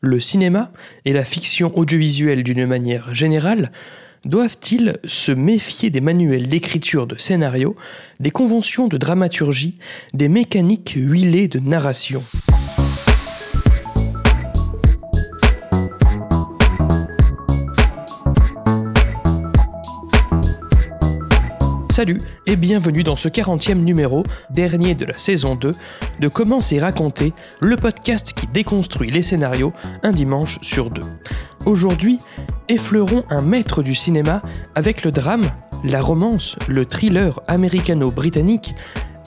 Le cinéma et la fiction audiovisuelle d'une manière générale doivent-ils se méfier des manuels d'écriture de scénario, des conventions de dramaturgie, des mécaniques huilées de narration? Salut et bienvenue dans ce 40e numéro, dernier de la saison 2, de Comment c'est raconté, le podcast qui déconstruit les scénarios un dimanche sur deux. Aujourd'hui, effleurons un maître du cinéma avec le drame, la romance, le thriller américano-britannique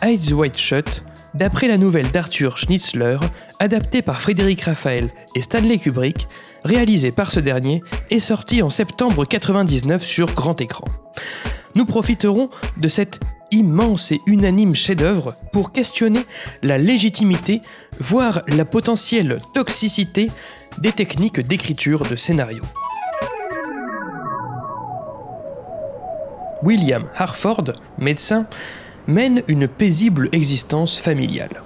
Eyes White Shut, d'après la nouvelle d'Arthur Schnitzler, adaptée par Frédéric Raphaël et Stanley Kubrick, réalisée par ce dernier et sortie en septembre 99 sur grand écran nous profiterons de cet immense et unanime chef-d'œuvre pour questionner la légitimité, voire la potentielle toxicité des techniques d'écriture de scénario. William Harford, médecin, mène une paisible existence familiale.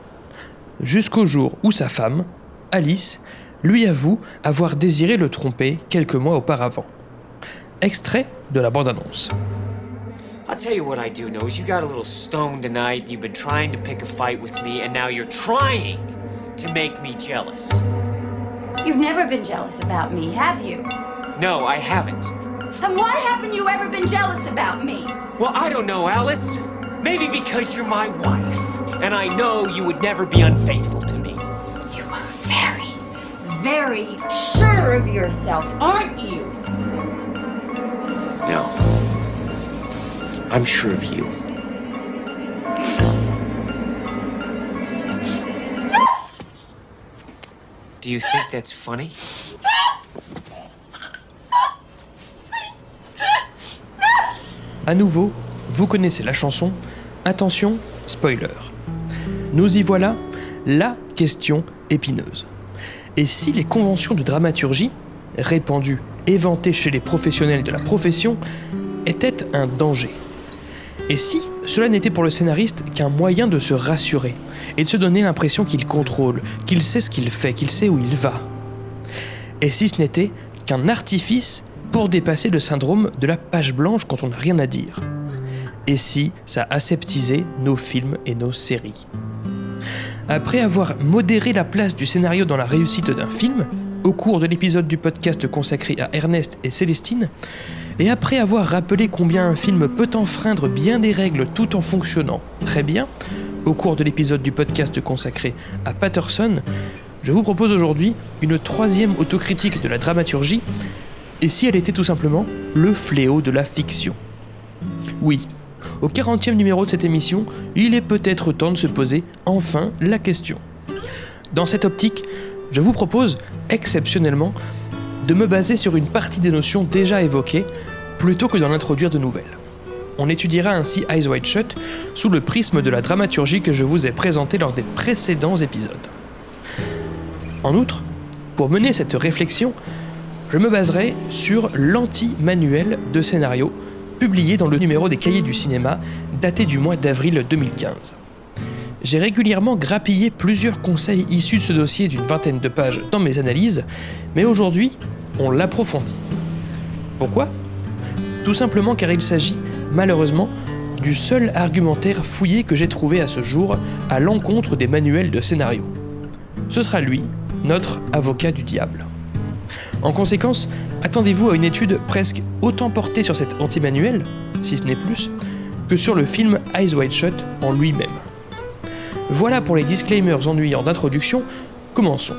Jusqu'au jour où sa femme, Alice, lui avoue avoir désiré le tromper quelques mois auparavant. Extrait de la bande-annonce. I'll tell you what I do know is you got a little stone tonight. You've been trying to pick a fight with me, and now you're trying to make me jealous. You've never been jealous about me, have you? No, I haven't. And why haven't you ever been jealous about me? Well, I don't know, Alice. Maybe because you're my wife, and I know you would never be unfaithful to me. You are very, very sure of yourself, aren't you? No. I'm sure of you. Do you think that's funny? À nouveau, vous connaissez la chanson. Attention, spoiler. Nous y voilà, la question épineuse. Et si les conventions de dramaturgie, répandues et vantées chez les professionnels de la profession, étaient un danger? Et si cela n'était pour le scénariste qu'un moyen de se rassurer et de se donner l'impression qu'il contrôle, qu'il sait ce qu'il fait, qu'il sait où il va? Et si ce n'était qu'un artifice pour dépasser le syndrome de la page blanche quand on n'a rien à dire? Et si ça aseptisait nos films et nos séries? Après avoir modéré la place du scénario dans la réussite d'un film, au cours de l'épisode du podcast consacré à Ernest et Célestine, et après avoir rappelé combien un film peut enfreindre bien des règles tout en fonctionnant très bien, au cours de l'épisode du podcast consacré à Patterson, je vous propose aujourd'hui une troisième autocritique de la dramaturgie, et si elle était tout simplement le fléau de la fiction? Oui, au 40e numéro de cette émission, il est peut-être temps de se poser enfin la question. Dans cette optique, je vous propose, exceptionnellement, de me baser sur une partie des notions déjà évoquées plutôt que d'en introduire de nouvelles. On étudiera ainsi Eyes Wide Shut sous le prisme de la dramaturgie que je vous ai présentée lors des précédents épisodes. En outre, pour mener cette réflexion, je me baserai sur l'anti-manuel de scénario publié dans le numéro des cahiers du cinéma daté du mois d'avril 2015. J'ai régulièrement grappillé plusieurs conseils issus de ce dossier d'une vingtaine de pages dans mes analyses, mais aujourd'hui, on l'approfondit. Pourquoi? Tout simplement car il s'agit, malheureusement, du seul argumentaire fouillé que j'ai trouvé à ce jour à l'encontre des manuels de scénario. Ce sera lui, notre avocat du diable. En conséquence, attendez-vous à une étude presque autant portée sur cet anti-manuel, si ce n'est plus, que sur le film Eyes Wide Shut en lui-même. Voilà pour les disclaimers ennuyants d'introduction, commençons.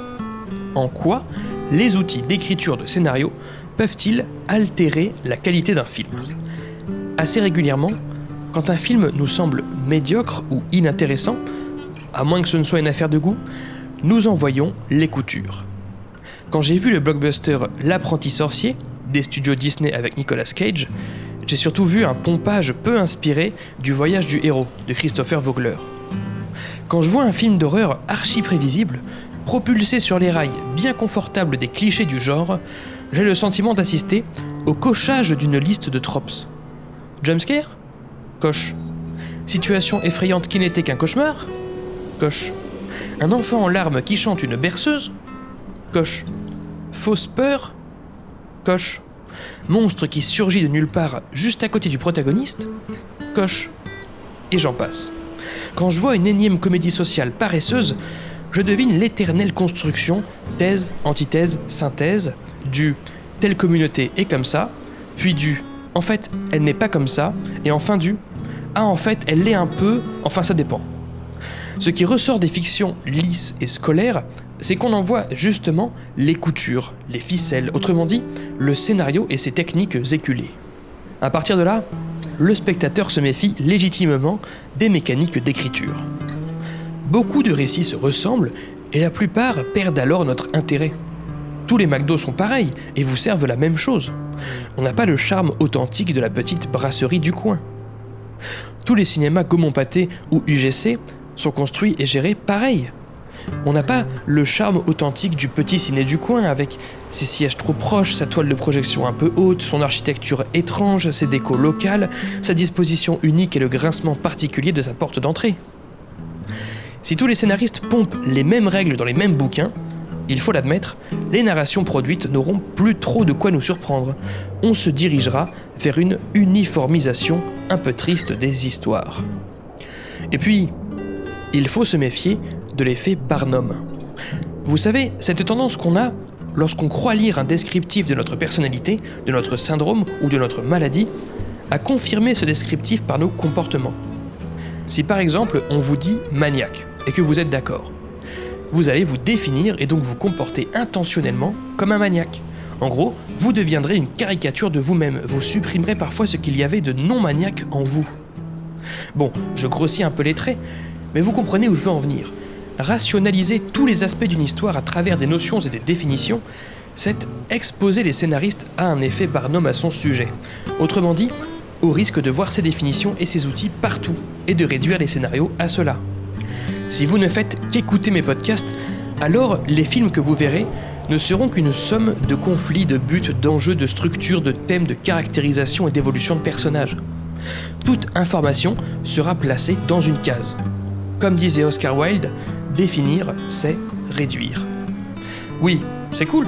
En quoi les outils d'écriture de scénario peuvent-ils altérer la qualité d'un film? Assez régulièrement, quand un film nous semble médiocre ou inintéressant, à moins que ce ne soit une affaire de goût, nous en voyons les coutures. Quand j'ai vu le blockbuster L'apprenti sorcier des studios Disney avec Nicolas Cage, j'ai surtout vu un pompage peu inspiré du voyage du héros de Christopher Vogler. Quand je vois un film d'horreur archi prévisible, propulsé sur les rails bien confortables des clichés du genre, j'ai le sentiment d'assister au cochage d'une liste de tropes. Jumpscare? Coche. Situation effrayante qui n'était qu'un cauchemar? Coche. Un enfant en larmes qui chante une berceuse? Coche. fausse peur? Coche. Monstre qui surgit de nulle part juste à côté du protagoniste? Coche. Et j'en passe. Quand je vois une énième comédie sociale paresseuse, je devine l'éternelle construction, thèse, antithèse, synthèse, du telle communauté est comme ça, puis du en fait elle n'est pas comme ça, et enfin du ah en fait elle l'est un peu, enfin ça dépend. Ce qui ressort des fictions lisses et scolaires, c'est qu'on en voit justement les coutures, les ficelles, autrement dit, le scénario et ses techniques éculées. À partir de là, le spectateur se méfie légitimement des mécaniques d'écriture. Beaucoup de récits se ressemblent et la plupart perdent alors notre intérêt. Tous les McDo sont pareils et vous servent la même chose. On n'a pas le charme authentique de la petite brasserie du coin. Tous les cinémas Gaumont Pâté ou UGC sont construits et gérés pareil. On n'a pas le charme authentique du petit ciné du coin avec ses sièges trop proches, sa toile de projection un peu haute, son architecture étrange, ses décos locales, sa disposition unique et le grincement particulier de sa porte d'entrée. Si tous les scénaristes pompent les mêmes règles dans les mêmes bouquins, il faut l'admettre, les narrations produites n'auront plus trop de quoi nous surprendre. On se dirigera vers une uniformisation un peu triste des histoires. Et puis, il faut se méfier de l'effet Barnum. Vous savez, cette tendance qu'on a lorsqu'on croit lire un descriptif de notre personnalité, de notre syndrome ou de notre maladie, à confirmer ce descriptif par nos comportements. Si par exemple on vous dit maniaque et que vous êtes d'accord, vous allez vous définir et donc vous comporter intentionnellement comme un maniaque. En gros, vous deviendrez une caricature de vous-même, vous supprimerez parfois ce qu'il y avait de non maniaque en vous. Bon, je grossis un peu les traits, mais vous comprenez où je veux en venir. Rationaliser tous les aspects d'une histoire à travers des notions et des définitions, c'est exposer les scénaristes à un effet Barnum à son sujet. Autrement dit, au risque de voir ces définitions et ces outils partout, et de réduire les scénarios à cela. Si vous ne faites qu'écouter mes podcasts, alors les films que vous verrez ne seront qu'une somme de conflits, de buts, d'enjeux, de structures, de thèmes, de caractérisation et d'évolution de personnages. Toute information sera placée dans une case. Comme disait Oscar Wilde, définir, c'est réduire. Oui, c'est cool,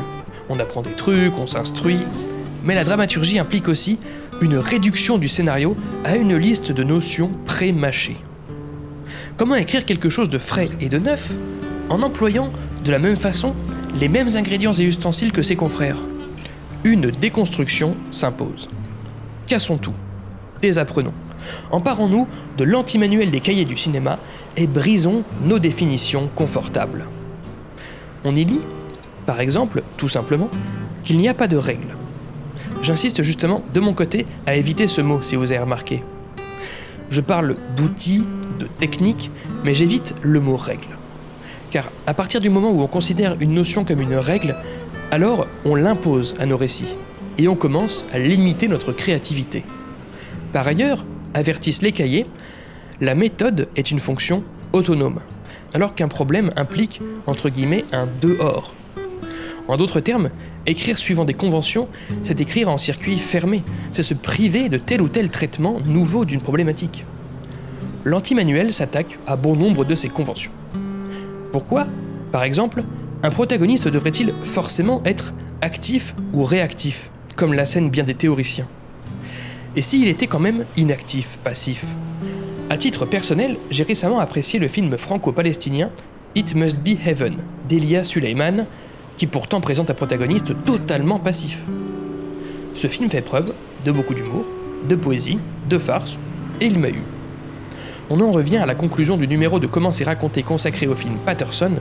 on apprend des trucs, on s'instruit, mais la dramaturgie implique aussi une réduction du scénario à une liste de notions pré-mâchées. Comment écrire quelque chose de frais et de neuf en employant de la même façon les mêmes ingrédients et ustensiles que ses confrères? Une déconstruction s'impose. Cassons tout. Désapprenons. Emparons-nous de l'antimanuel des cahiers du cinéma et brisons nos définitions confortables. On y lit, par exemple, tout simplement, qu'il n'y a pas de règles. J'insiste justement de mon côté à éviter ce mot si vous avez remarqué. Je parle d'outils, de techniques, mais j'évite le mot règle. Car à partir du moment où on considère une notion comme une règle, alors on l'impose à nos récits, et on commence à limiter notre créativité. Par ailleurs, avertissent les cahiers, la méthode est une fonction autonome, alors qu'un problème implique, entre guillemets, un dehors. En d'autres termes, écrire suivant des conventions, c'est écrire en circuit fermé, c'est se priver de tel ou tel traitement nouveau d'une problématique. L'antimanuel s'attaque à bon nombre de ces conventions. Pourquoi, par exemple, un protagoniste devrait-il forcément être actif ou réactif, comme l'assènent bien des théoriciens? Et s'il était quand même inactif, passif? À titre personnel, j'ai récemment apprécié le film franco-palestinien It Must Be Heaven d'Elia Suleiman, qui pourtant présente un protagoniste totalement passif. Ce film fait preuve de beaucoup d'humour, de poésie, de farce, et il m'a eu. On en revient à la conclusion du numéro de Comment c'est raconté consacré au film Patterson.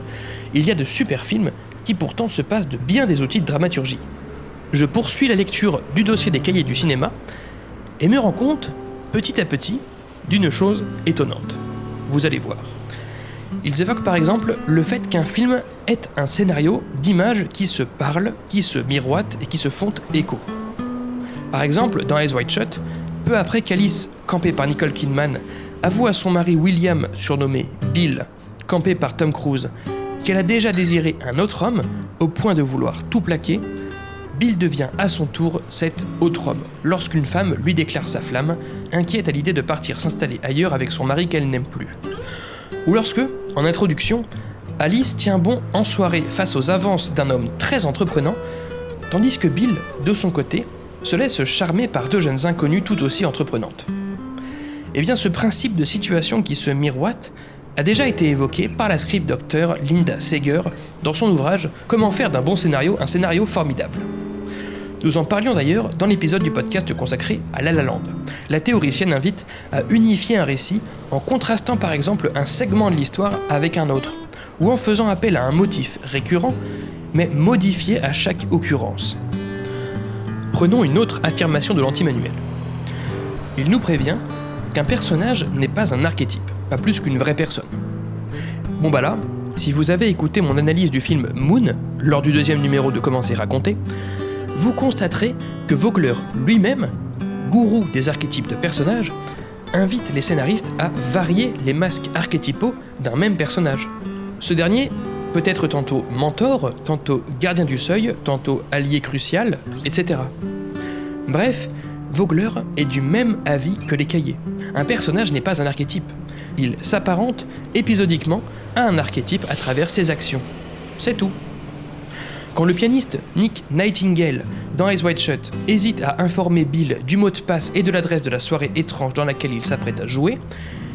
Il y a de super films qui pourtant se passent de bien des outils de dramaturgie. Je poursuis la lecture du dossier des cahiers du cinéma et me rends compte, petit à petit, d'une chose étonnante. Vous allez voir. Ils évoquent par exemple le fait qu'un film est un scénario d'images qui se parlent, qui se miroitent et qui se font écho. Par exemple, dans Eyes White Shut, peu après qu'Alice, campée par Nicole Kidman, avoue à son mari William, surnommé Bill, campé par Tom Cruise, qu'elle a déjà désiré un autre homme au point de vouloir tout plaquer, Bill devient à son tour cet autre homme lorsqu'une femme lui déclare sa flamme, inquiète à l'idée de partir s'installer ailleurs avec son mari qu'elle n'aime plus. Ou lorsque, en introduction, Alice tient bon en soirée face aux avances d'un homme très entreprenant, tandis que Bill, de son côté, se laisse charmer par deux jeunes inconnues tout aussi entreprenantes. Eh bien, ce principe de situation qui se miroite a déjà été évoqué par la script docteur Linda Seger dans son ouvrage Comment faire d'un bon scénario un scénario formidable. Nous en parlions d'ailleurs dans l'épisode du podcast consacré à La La Land. La théoricienne invite à unifier un récit en contrastant par exemple un segment de l'histoire avec un autre, ou en faisant appel à un motif récurrent, mais modifié à chaque occurrence. Prenons une autre affirmation de l'anti-manuel. Il nous prévient qu'un personnage n'est pas un archétype, pas plus qu'une vraie personne. Bon bah là, si vous avez écouté mon analyse du film Moon, lors du deuxième numéro de Comment c'est raconté, vous constaterez que Vogler lui-même, gourou des archétypes de personnages, invite les scénaristes à varier les masques archétypaux d'un même personnage. Ce dernier peut être tantôt mentor, tantôt gardien du seuil, tantôt allié crucial, etc. Bref, Vogler est du même avis que les cahiers. Un personnage n'est pas un archétype. Il s'apparente épisodiquement à un archétype à travers ses actions. C'est tout. Quand le pianiste Nick Nightingale, dans Eyes Wide Shut, hésite à informer Bill du mot de passe et de l'adresse de la soirée étrange dans laquelle il s'apprête à jouer,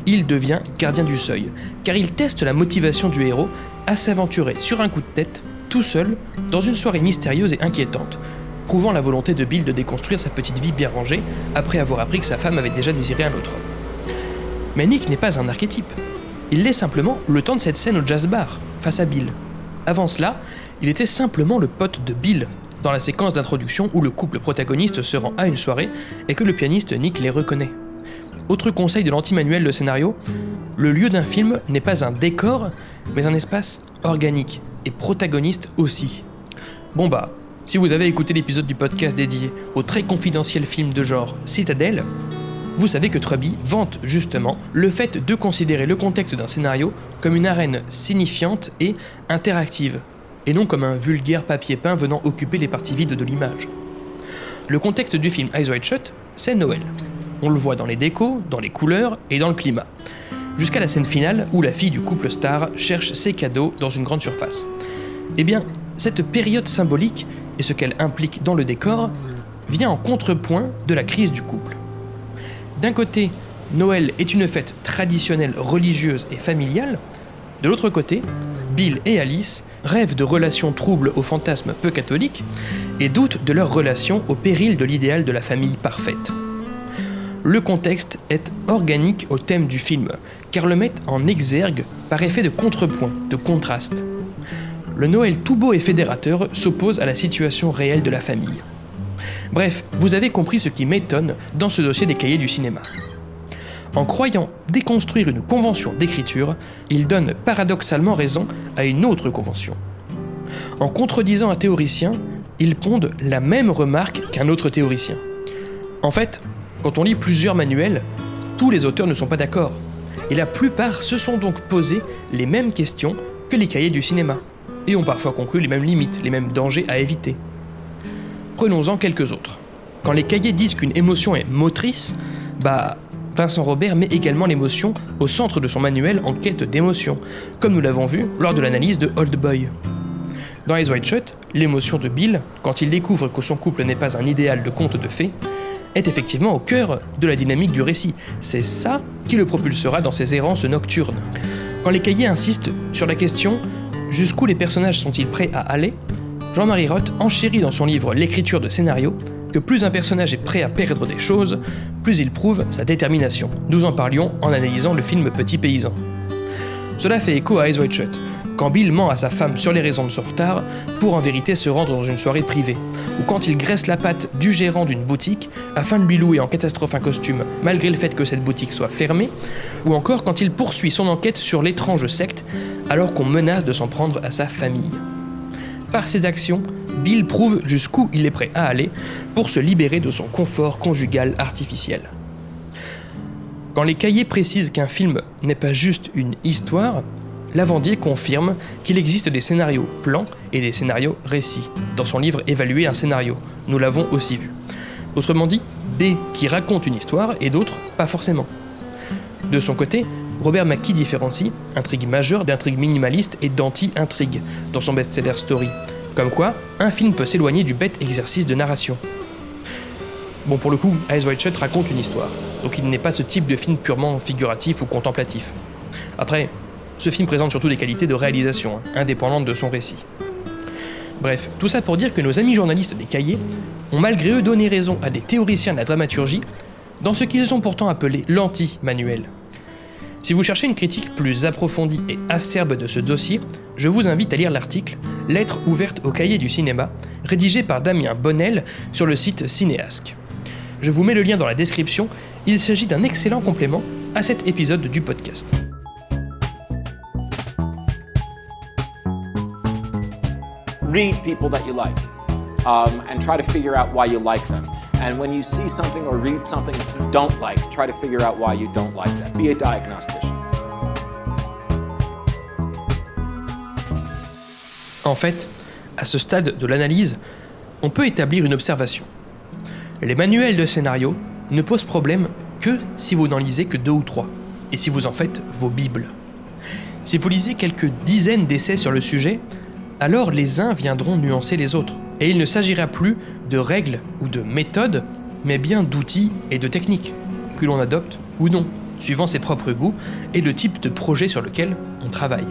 il devient gardien du seuil, car il teste la motivation du héros à s'aventurer sur un coup de tête, tout seul, dans une soirée mystérieuse et inquiétante, prouvant la volonté de Bill de déconstruire sa petite vie bien rangée après avoir appris que sa femme avait déjà désiré un autre homme. Mais Nick n'est pas un archétype. Il l'est simplement le temps de cette scène au jazz bar, face à Bill. Avant cela, il était simplement le pote de Bill, dans la séquence d'introduction où le couple protagoniste se rend à une soirée et que le pianiste Nick les reconnaît. Autre conseil de l'anti-manuel de scénario, le lieu d'un film n'est pas un décor, mais un espace organique, et protagoniste aussi. Bon bah, si vous avez écouté l'épisode du podcast dédié au très confidentiel film de genre Citadel, vous savez que Truby vante justement le fait de considérer le contexte d'un scénario comme une arène signifiante et interactive, et non comme un vulgaire papier peint venant occuper les parties vides de l'image. Le contexte du film Eyes Wide Shut, c'est Noël. On le voit dans les décos, dans les couleurs et dans le climat. Jusqu'à la scène finale où la fille du couple star cherche ses cadeaux dans une grande surface. Eh bien, cette période symbolique et ce qu'elle implique dans le décor vient en contrepoint de la crise du couple. D'un côté, Noël est une fête traditionnelle religieuse et familiale, de l'autre côté, Bill et Alice rêvent de relations troubles aux fantasmes peu catholiques et doutent de leur relation au péril de l'idéal de la famille parfaite. Le contexte est organique au thème du film, car le met en exergue par effet de contrepoint, de contraste. Le Noël tout beau et fédérateur s'oppose à la situation réelle de la famille. Bref, vous avez compris ce qui m'étonne dans ce dossier des cahiers du cinéma. En croyant déconstruire une convention d'écriture, il donne paradoxalement raison à une autre convention. En contredisant un théoricien, il ponde la même remarque qu'un autre théoricien. En fait, quand on lit plusieurs manuels, tous les auteurs ne sont pas d'accord, et la plupart se sont donc posés les mêmes questions que les cahiers du cinéma, et ont parfois conclu les mêmes limites, les mêmes dangers à éviter. Prenons-en quelques autres. Quand les cahiers disent qu'une émotion est motrice, bah Vincent Robert met également l'émotion au centre de son manuel en quête d'émotion, comme nous l'avons vu lors de l'analyse de Old Boy. Dans Eyes Wide Shut, l'émotion de Bill, quand il découvre que son couple n'est pas un idéal de conte de fées, est effectivement au cœur de la dynamique du récit. C'est ça qui le propulsera dans ses errances nocturnes. Quand les cahiers insistent sur la question jusqu'où les personnages sont-ils prêts à aller, Jean-Marie Roth enchérit dans son livre L'écriture de scénario que plus un personnage est prêt à perdre des choses, plus il prouve sa détermination. Nous en parlions en analysant le film Petit Paysan. Cela fait écho à Eyes Wide Shut, quand Bill ment à sa femme sur les raisons de son retard pour en vérité se rendre dans une soirée privée, ou quand il graisse la patte du gérant d'une boutique afin de lui louer en catastrophe un costume malgré le fait que cette boutique soit fermée, ou encore quand il poursuit son enquête sur l'étrange secte alors qu'on menace de s'en prendre à sa famille. Par ses actions, Bill prouve jusqu'où il est prêt à aller pour se libérer de son confort conjugal artificiel. Quand les cahiers précisent qu'un film n'est pas juste une histoire, Lavandier confirme qu'il existe des scénarios plans et des scénarios récits. Dans son livre Évaluer un scénario, nous l'avons aussi vu. Autrement dit, des qui racontent une histoire et d'autres pas forcément. De son côté, Robert McKee différencie intrigue majeure d'intrigue minimaliste et d'anti-intrigue dans son best-seller Story. Comme quoi, un film peut s'éloigner du bête exercice de narration. Bon, pour le coup, Eyes Wide Shut raconte une histoire, donc il n'est pas ce type de film purement figuratif ou contemplatif. Après, ce film présente surtout des qualités de réalisation, hein, indépendantes de son récit. Bref, tout ça pour dire que nos amis journalistes des cahiers ont malgré eux donné raison à des théoriciens de la dramaturgie dans ce qu'ils ont pourtant appelé l'anti-manuel. Si vous cherchez une critique plus approfondie et acerbe de ce dossier, je vous invite à lire l'article Lettre ouverte au cahier du cinéma, rédigé par Damien Bonnel sur le site Cinéasque. Je vous mets le lien dans la description, il s'agit d'un excellent complément à cet épisode du podcast. read people that you like um, and try to figure out why you like them. And when you see something or read something you don't like, try to figure out why you don't like that. Be a diagnostician. En fait, à ce stade de l'analyse, on peut établir une observation. Les manuels de scénario ne posent problème que si vous n'en lisez que deux ou trois, et si vous en faites vos bibles. Si vous lisez quelques dizaines d'essais sur le sujet, alors les uns viendront nuancer les autres. Et il ne s'agira plus de règles ou de méthodes, mais bien d'outils et de techniques, que l'on adopte ou non, suivant ses propres goûts et le type de projet sur lequel on travaille.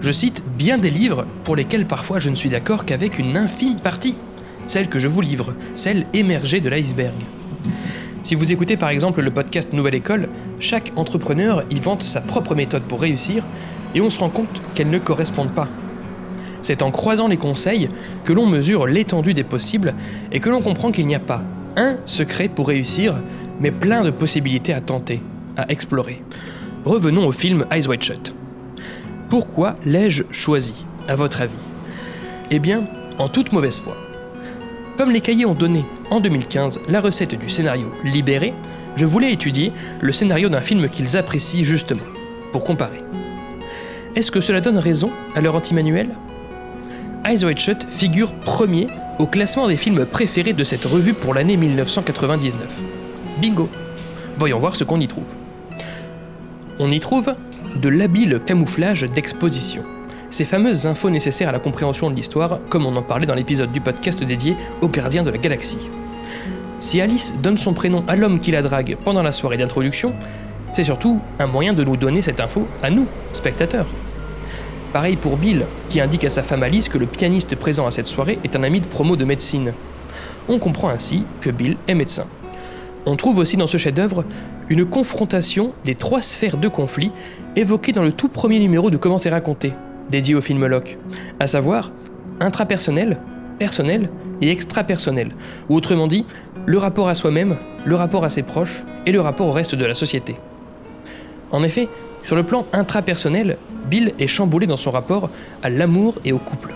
Je cite bien des livres pour lesquels parfois je ne suis d'accord qu'avec une infime partie, celle que je vous livre, celle émergée de l'iceberg. Si vous écoutez par exemple le podcast Nouvelle École, chaque entrepreneur y vante sa propre méthode pour réussir, et on se rend compte qu'elle ne correspond pas c'est en croisant les conseils que l'on mesure l'étendue des possibles et que l'on comprend qu'il n'y a pas un secret pour réussir, mais plein de possibilités à tenter, à explorer. Revenons au film Eyes Wide Shut. Pourquoi l'ai-je choisi, à votre avis? Eh bien, en toute mauvaise foi. Comme les cahiers ont donné, en 2015, la recette du scénario libéré, je voulais étudier le scénario d'un film qu'ils apprécient justement, pour comparer. Est-ce que cela donne raison à leur anti-manuel? Eyes Wide Shut figure premier au classement des films préférés de cette revue pour l'année 1999. Bingo Voyons voir ce qu'on y trouve. On y trouve de l'habile camouflage d'exposition. Ces fameuses infos nécessaires à la compréhension de l'histoire, comme on en parlait dans l'épisode du podcast dédié aux gardiens de la galaxie. Si Alice donne son prénom à l'homme qui la drague pendant la soirée d'introduction, c'est surtout un moyen de nous donner cette info à nous, spectateurs. Pareil pour Bill, qui indique à sa femme Alice que le pianiste présent à cette soirée est un ami de promo de médecine. On comprend ainsi que Bill est médecin. On trouve aussi dans ce chef-d'œuvre une confrontation des trois sphères de conflit évoquées dans le tout premier numéro de Comment c'est raconté, dédié au film Locke, à savoir intrapersonnel, personnel et extrapersonnel, ou autrement dit, le rapport à soi-même, le rapport à ses proches et le rapport au reste de la société. En effet, sur le plan intrapersonnel, Bill est chamboulé dans son rapport à l'amour et au couple.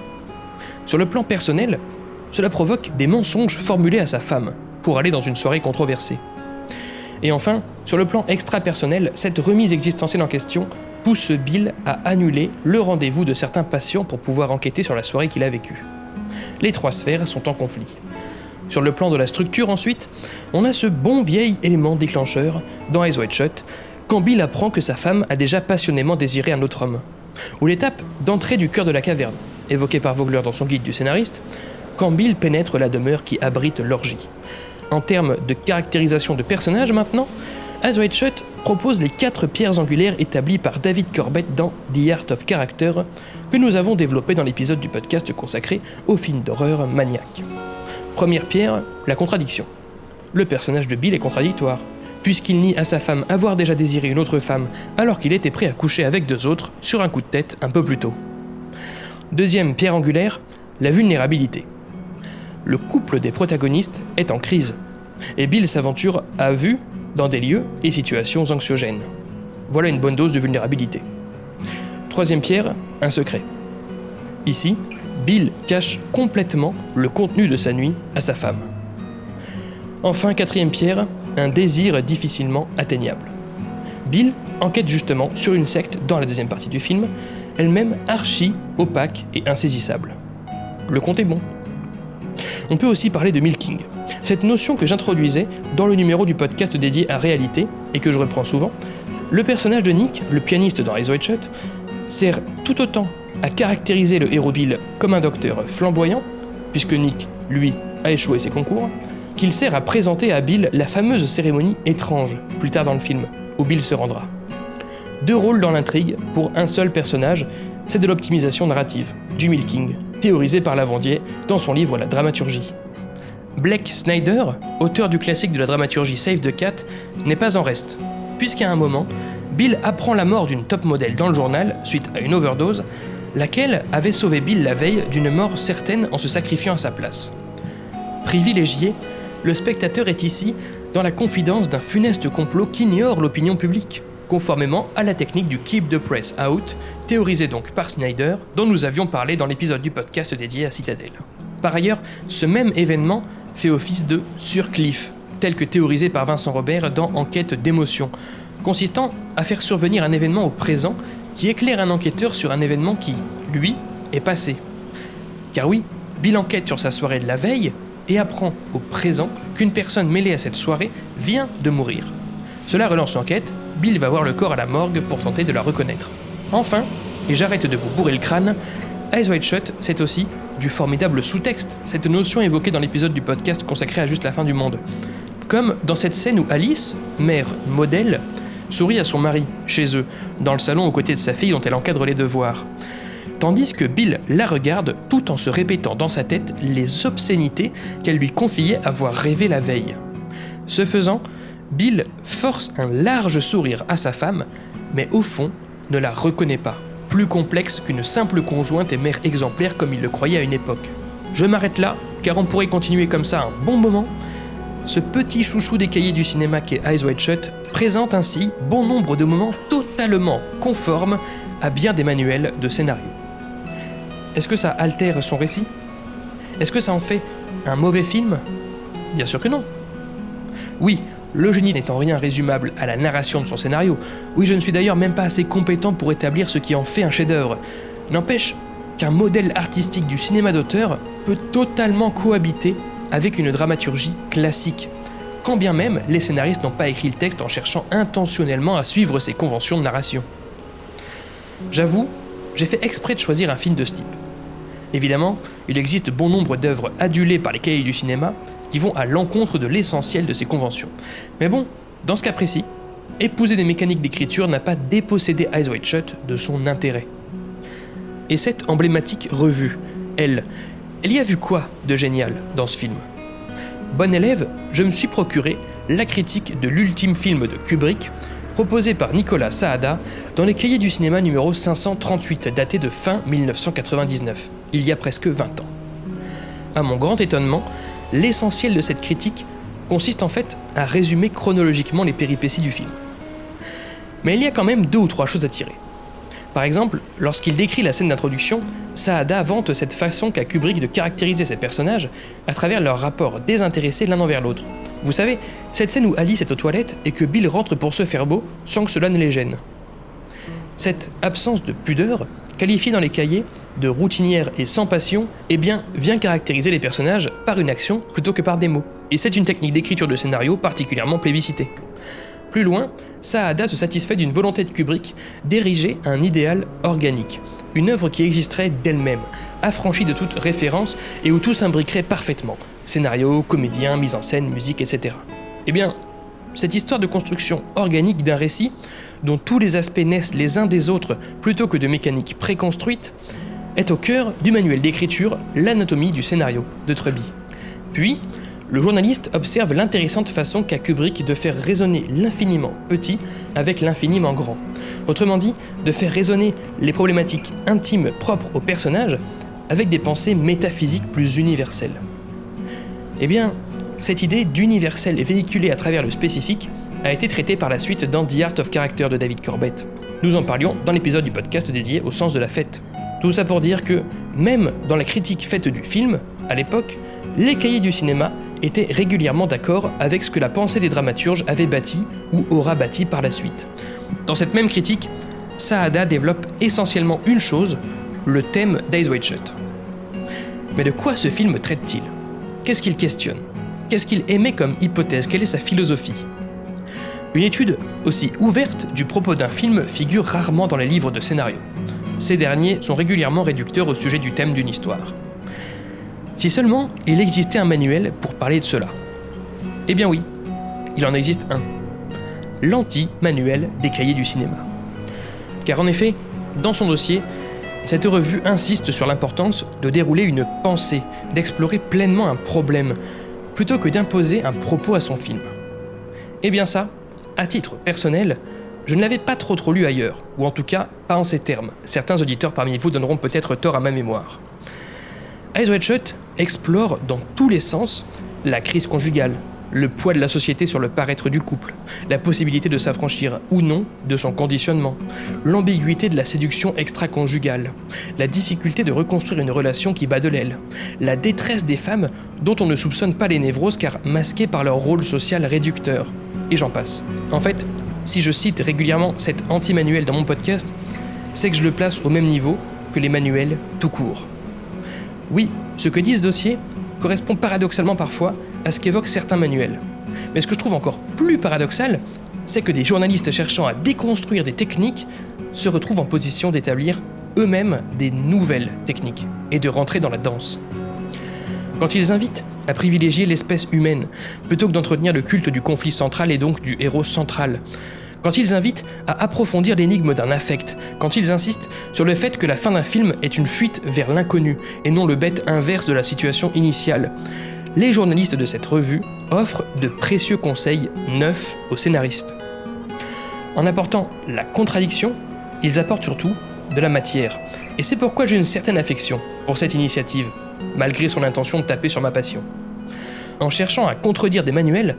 Sur le plan personnel, cela provoque des mensonges formulés à sa femme pour aller dans une soirée controversée. Et enfin, sur le plan extra-personnel, cette remise existentielle en question pousse Bill à annuler le rendez-vous de certains patients pour pouvoir enquêter sur la soirée qu'il a vécue. Les trois sphères sont en conflit. Sur le plan de la structure ensuite, on a ce bon vieil élément déclencheur dans Eyes Wide Shut quand Bill apprend que sa femme a déjà passionnément désiré un autre homme. Ou l'étape d'entrée du cœur de la caverne, évoquée par Vogler dans son guide du scénariste, quand Bill pénètre la demeure qui abrite l'orgie. En termes de caractérisation de personnage maintenant, As White propose les quatre pierres angulaires établies par David Corbett dans The Art of Character, que nous avons développé dans l'épisode du podcast consacré au film d'horreur maniaque. Première pierre, la contradiction. Le personnage de Bill est contradictoire puisqu'il nie à sa femme avoir déjà désiré une autre femme alors qu'il était prêt à coucher avec deux autres sur un coup de tête un peu plus tôt. Deuxième pierre angulaire, la vulnérabilité. Le couple des protagonistes est en crise, et Bill s'aventure à vue dans des lieux et situations anxiogènes. Voilà une bonne dose de vulnérabilité. Troisième pierre, un secret. Ici, Bill cache complètement le contenu de sa nuit à sa femme. Enfin, quatrième pierre, un désir difficilement atteignable. Bill enquête justement sur une secte dans la deuxième partie du film, elle-même archi opaque et insaisissable. Le compte est bon. On peut aussi parler de milking, cette notion que j'introduisais dans le numéro du podcast dédié à réalité et que je reprends souvent, Le personnage de Nick, le pianiste dans Wide Shut, sert tout autant à caractériser le héros Bill comme un docteur flamboyant, puisque Nick, lui, a échoué ses concours, qu'il sert à présenter à Bill la fameuse cérémonie étrange, plus tard dans le film, où Bill se rendra. Deux rôles dans l'intrigue pour un seul personnage, c'est de l'optimisation narrative, du milking, théorisé par Lavandier dans son livre La dramaturgie. Blake Snyder, auteur du classique de la dramaturgie Save the Cat, n'est pas en reste, puisqu'à un moment, Bill apprend la mort d'une top modèle dans le journal suite à une overdose, laquelle avait sauvé Bill la veille d'une mort certaine en se sacrifiant à sa place. Privilégié, le spectateur est ici dans la confidence d'un funeste complot qu'ignore l'opinion publique, conformément à la technique du Keep the Press Out, théorisée donc par Snyder, dont nous avions parlé dans l'épisode du podcast dédié à Citadel. Par ailleurs, ce même événement fait office de surcliff, tel que théorisé par Vincent Robert dans Enquête d'émotion, consistant à faire survenir un événement au présent qui éclaire un enquêteur sur un événement qui, lui, est passé. Car oui, Bill enquête sur sa soirée de la veille et apprend au présent qu'une personne mêlée à cette soirée vient de mourir. Cela relance l'enquête, Bill va voir le corps à la morgue pour tenter de la reconnaître. Enfin, et j'arrête de vous bourrer le crâne, Eyes Wide Shut, c'est aussi du formidable sous-texte, cette notion évoquée dans l'épisode du podcast consacré à Juste la fin du monde. Comme dans cette scène où Alice, mère modèle, sourit à son mari, chez eux, dans le salon aux côtés de sa fille dont elle encadre les devoirs. Tandis que Bill la regarde tout en se répétant dans sa tête les obscénités qu'elle lui confiait avoir rêvé la veille. Ce faisant, Bill force un large sourire à sa femme, mais au fond ne la reconnaît pas, plus complexe qu'une simple conjointe et mère exemplaire comme il le croyait à une époque. Je m'arrête là, car on pourrait continuer comme ça un bon moment. Ce petit chouchou des cahiers du cinéma qu'est Eyes Wide Shut présente ainsi bon nombre de moments totalement conformes à bien des manuels de scénario. Est-ce que ça altère son récit? Est-ce que ça en fait un mauvais film? Bien sûr que non. Oui, le génie n'est en rien résumable à la narration de son scénario. Oui, je ne suis d'ailleurs même pas assez compétent pour établir ce qui en fait un chef-d'œuvre. N'empêche qu'un modèle artistique du cinéma d'auteur peut totalement cohabiter avec une dramaturgie classique, quand bien même les scénaristes n'ont pas écrit le texte en cherchant intentionnellement à suivre ces conventions de narration. J'avoue, j'ai fait exprès de choisir un film de ce type. Évidemment, il existe bon nombre d'œuvres adulées par les cahiers du cinéma qui vont à l'encontre de l'essentiel de ces conventions. Mais bon, dans ce cas précis, épouser des mécaniques d'écriture n'a pas dépossédé Eyes Wide Shut de son intérêt. Et cette emblématique revue, elle, elle y a vu quoi de génial dans ce film? Bon élève, je me suis procuré la critique de l'ultime film de Kubrick, proposé par Nicolas Saada dans les cahiers du cinéma numéro 538, daté de fin 1999, il y a presque 20 ans. À mon grand étonnement, l'essentiel de cette critique consiste en fait à résumer chronologiquement les péripéties du film. Mais il y a quand même deux ou trois choses à tirer. Par exemple, lorsqu'il décrit la scène d'introduction, Saada vante cette façon qu'a Kubrick de caractériser ses personnages à travers leur rapport désintéressé l'un envers l'autre. Vous savez, cette scène où Alice est aux toilettes et que Bill rentre pour se faire beau sans que cela ne les gêne. Cette absence de pudeur, qualifiée dans les cahiers de routinière et sans passion, eh bien, vient caractériser les personnages par une action plutôt que par des mots. Et c'est une technique d'écriture de scénario particulièrement plébiscitée. Plus loin, Saada se satisfait d'une volonté de Kubrick d'ériger un idéal organique, une œuvre qui existerait d'elle-même, affranchie de toute référence et où tout s'imbriquerait parfaitement scénario, comédien, mise en scène, musique, etc. Eh bien, cette histoire de construction organique d'un récit, dont tous les aspects naissent les uns des autres plutôt que de mécaniques préconstruites, est au cœur du manuel d'écriture L'anatomie du scénario de Truby. Puis, le journaliste observe l'intéressante façon qu'a Kubrick de faire résonner l'infiniment petit avec l'infiniment grand. Autrement dit, de faire résonner les problématiques intimes propres au personnage avec des pensées métaphysiques plus universelles. Eh bien, cette idée d'universel véhiculée à travers le spécifique a été traitée par la suite dans The Art of Character de David Corbett. Nous en parlions dans l'épisode du podcast dédié au sens de la fête. Tout ça pour dire que, même dans la critique faite du film, à l'époque, les cahiers du cinéma étaient régulièrement d'accord avec ce que la pensée des dramaturges avait bâti ou aura bâti par la suite. Dans cette même critique, Saada développe essentiellement une chose, le thème d'Eyes Wide Shut. Mais de quoi ce film traite-t-il? Qu'est-ce qu'il questionne? Qu'est-ce qu'il émet comme hypothèse? Quelle est sa philosophie? Une étude aussi ouverte du propos d'un film figure rarement dans les livres de scénario. Ces derniers sont régulièrement réducteurs au sujet du thème d'une histoire. Si seulement il existait un manuel pour parler de cela. Eh bien oui, il en existe un. L'anti-manuel des cahiers du cinéma. Car en effet, dans son dossier, cette revue insiste sur l'importance de dérouler une pensée, d'explorer pleinement un problème, plutôt que d'imposer un propos à son film. Eh bien ça, à titre personnel, je ne l'avais pas trop trop lu ailleurs, ou en tout cas pas en ces termes. Certains auditeurs parmi vous donneront peut-être tort à ma mémoire. Eyes Wide explore dans tous les sens la crise conjugale, le poids de la société sur le paraître du couple, la possibilité de s'affranchir ou non de son conditionnement, l'ambiguïté de la séduction extra-conjugale, la difficulté de reconstruire une relation qui bat de l'aile, la détresse des femmes dont on ne soupçonne pas les névroses car masquées par leur rôle social réducteur, et j'en passe. En fait, si je cite régulièrement cet anti-manuel dans mon podcast, c'est que je le place au même niveau que les manuels tout court. Oui, ce que dit ce dossier correspond paradoxalement parfois à ce qu'évoquent certains manuels. Mais ce que je trouve encore plus paradoxal, c'est que des journalistes cherchant à déconstruire des techniques se retrouvent en position d'établir eux-mêmes des nouvelles techniques et de rentrer dans la danse. Quand ils invitent à privilégier l'espèce humaine, plutôt que d'entretenir le culte du conflit central et donc du héros central. Quand ils invitent à approfondir l'énigme d'un affect, quand ils insistent sur le fait que la fin d'un film est une fuite vers l'inconnu et non le bête inverse de la situation initiale, les journalistes de cette revue offrent de précieux conseils neufs aux scénaristes. En apportant la contradiction, ils apportent surtout de la matière. Et c'est pourquoi j'ai une certaine affection pour cette initiative malgré son intention de taper sur ma passion. En cherchant à contredire des manuels,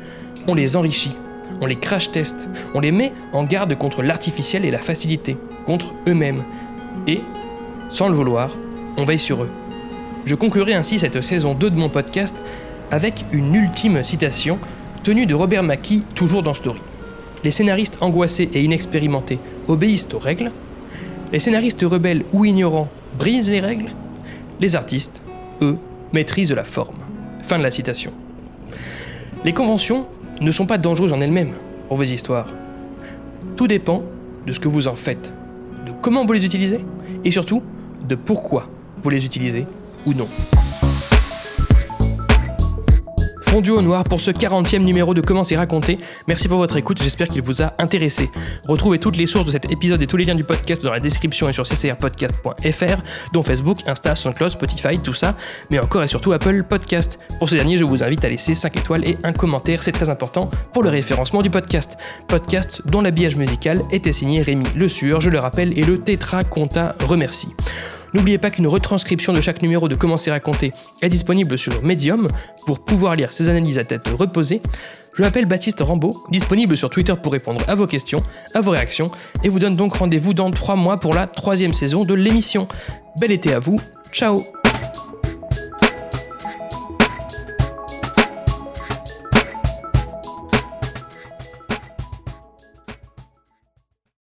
on les enrichit, on les crash test, on les met en garde contre l'artificiel et la facilité, contre eux-mêmes. Et, sans le vouloir, on veille sur eux. Je conclurai ainsi cette saison 2 de mon podcast avec une ultime citation tenue de Robert Mackie, toujours dans Story. Les scénaristes angoissés et inexpérimentés obéissent aux règles. Les scénaristes rebelles ou ignorants brisent les règles. Les artistes eux, maîtrisent la forme. Fin de la citation. Les conventions ne sont pas dangereuses en elles-mêmes pour vos histoires. Tout dépend de ce que vous en faites, de comment vous les utilisez, et surtout de pourquoi vous les utilisez ou non duo noir pour ce 40e numéro de Comment c'est raconté. Merci pour votre écoute, j'espère qu'il vous a intéressé. Retrouvez toutes les sources de cet épisode et tous les liens du podcast dans la description et sur ccrpodcast.fr, dont Facebook, Insta, SoundCloud, Spotify, tout ça, mais encore et surtout Apple Podcast. Pour ce dernier, je vous invite à laisser 5 étoiles et un commentaire, c'est très important pour le référencement du podcast. Podcast dont l'habillage musical était signé Rémi Le Sueur, je le rappelle, et le Tetra Conta remercie. N'oubliez pas qu'une retranscription de chaque numéro de Comment c'est raconté est disponible sur Medium pour pouvoir lire ces analyses à tête reposée. Je m'appelle Baptiste Rambaud, disponible sur Twitter pour répondre à vos questions, à vos réactions, et vous donne donc rendez-vous dans 3 mois pour la troisième saison de l'émission. Bel été à vous, ciao